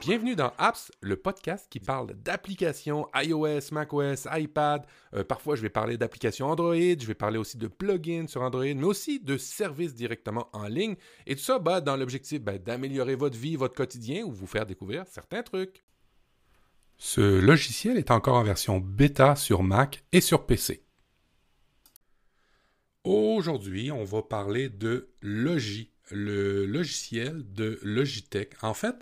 Bienvenue dans Apps, le podcast qui parle d'applications iOS, macOS, iPad. Euh, parfois, je vais parler d'applications Android, je vais parler aussi de plugins sur Android, mais aussi de services directement en ligne. Et tout ça bah, dans l'objectif bah, d'améliorer votre vie, votre quotidien ou vous faire découvrir certains trucs. Ce logiciel est encore en version bêta sur Mac et sur PC. Aujourd'hui, on va parler de Logi, le logiciel de Logitech. En fait,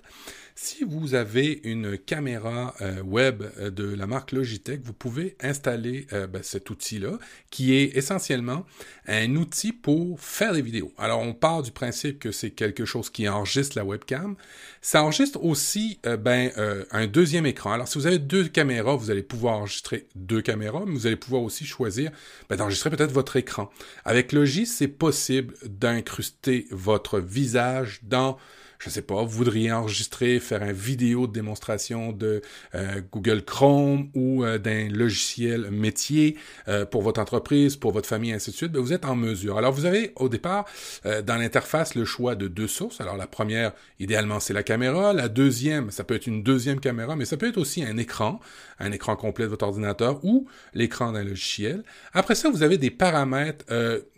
si vous avez une caméra euh, web euh, de la marque Logitech, vous pouvez installer euh, ben, cet outil-là, qui est essentiellement un outil pour faire des vidéos. Alors, on part du principe que c'est quelque chose qui enregistre la webcam. Ça enregistre aussi ben, un deuxième écran. Alors, si vous avez deux caméras, vous allez pouvoir enregistrer deux caméras, mais vous allez pouvoir aussi choisir ben, d'enregistrer peut-être votre écran. Avec Logi, c'est possible d'incruster votre visage dans je sais pas, vous voudriez enregistrer, faire une vidéo de démonstration de euh, Google Chrome ou euh, d'un logiciel métier euh, pour votre entreprise, pour votre famille, ainsi de suite, ben, vous êtes en mesure. Alors, vous avez au départ dans l'interface le choix de deux sources. Alors, la première, idéalement, c'est la caméra. La deuxième, ça peut être une deuxième caméra, mais ça peut être aussi un écran, un écran complet de votre ordinateur ou l'écran d'un logiciel. Après ça, vous avez des paramètres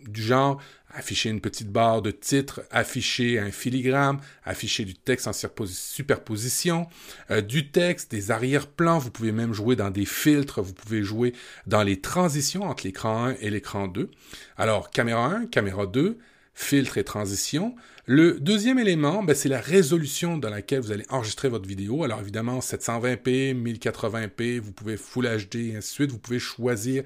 du genre afficher une petite barre de titre, afficher un filigrane, afficher du texte en superposition, euh, du texte, des arrière-plans, vous pouvez même jouer dans des filtres, vous pouvez jouer dans les transitions entre l'écran 1 et l'écran 2. Alors, caméra 1, caméra 2, filtre et transition. Le deuxième élément, ben, c'est la résolution dans laquelle vous allez enregistrer votre vidéo. Alors évidemment, 720p, 1080p, vous pouvez Full HD et ainsi de suite. Vous pouvez choisir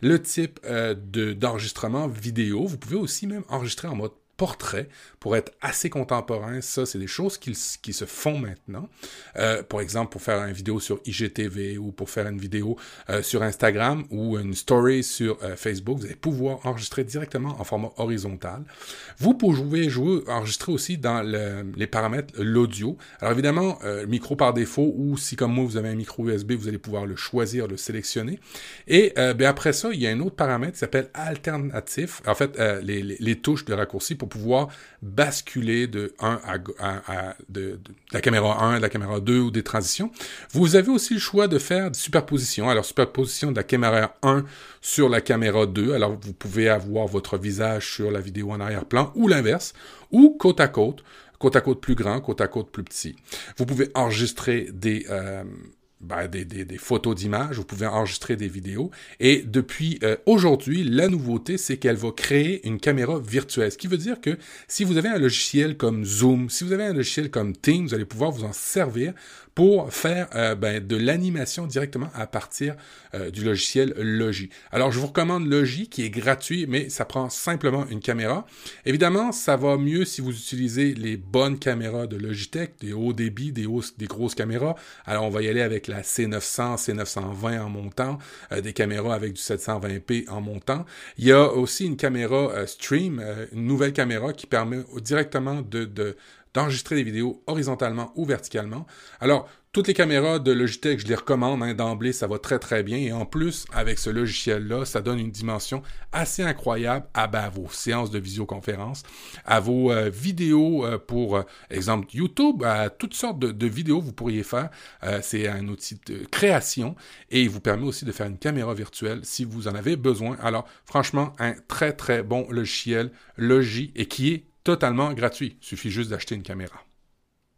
le type euh, d'enregistrement vidéo. Vous pouvez aussi même enregistrer en mode portrait pour être assez contemporain. Ça, c'est des choses qui, qui se font maintenant. Euh, par exemple, pour faire une vidéo sur IGTV ou pour faire une vidéo euh, sur Instagram ou une story sur euh, Facebook, vous allez pouvoir enregistrer directement en format horizontal. Vous pouvez jouer, enregistrer aussi dans le, les paramètres l'audio. Alors évidemment, euh, micro par défaut ou si comme moi vous avez un micro USB, vous allez pouvoir le choisir, le sélectionner. Et ben après ça, il y a un autre paramètre qui s'appelle alternatif. En fait, les touches de raccourci pour pouvoir basculer de 1 à, la caméra 1 à la caméra 2 ou des transitions. Vous avez aussi le choix de faire des superpositions. Alors, superposition de la caméra 1 sur la caméra 2. Alors, vous pouvez avoir votre visage sur la vidéo en arrière-plan ou l'inverse, ou côte à côte côte à côte plus grand, côte à côte plus petit. Vous pouvez enregistrer des, euh, des, des, des, photos d'images, vous pouvez enregistrer des vidéos. Et depuis euh, aujourd'hui, la nouveauté, c'est qu'elle va créer une caméra virtuelle. Ce qui veut dire que si vous avez un logiciel comme Zoom, si vous avez un logiciel comme Teams, vous allez pouvoir vous en servir pour faire euh, ben, de l'animation directement à partir euh, du logiciel Logi. Alors, je vous recommande Logi, qui est gratuit, mais ça prend simplement une caméra. Évidemment, ça va mieux si vous utilisez les bonnes caméras de Logitech, des hauts débits, des, des grosses caméras. Alors, on va y aller avec la C900, C920 en montant, euh, des caméras avec du 720p en montant. Il y a aussi une caméra Stream, une nouvelle caméra qui permet directement de d'enregistrer des vidéos horizontalement ou verticalement. Alors, toutes les caméras de Logitech, je les recommande hein, d'emblée, ça va très très bien. Et en plus, avec ce logiciel-là, ça donne une dimension assez incroyable à, ben, vos séances de visioconférence, à vos euh, vidéos euh, pour, euh, exemple, YouTube, à toutes sortes de, vidéos vous pourriez faire. c'est un outil de création et il vous permet aussi de faire une caméra virtuelle si vous en avez besoin. Alors, franchement, un très très bon logiciel Logi et qui est totalement gratuit. Il suffit juste d'acheter une caméra.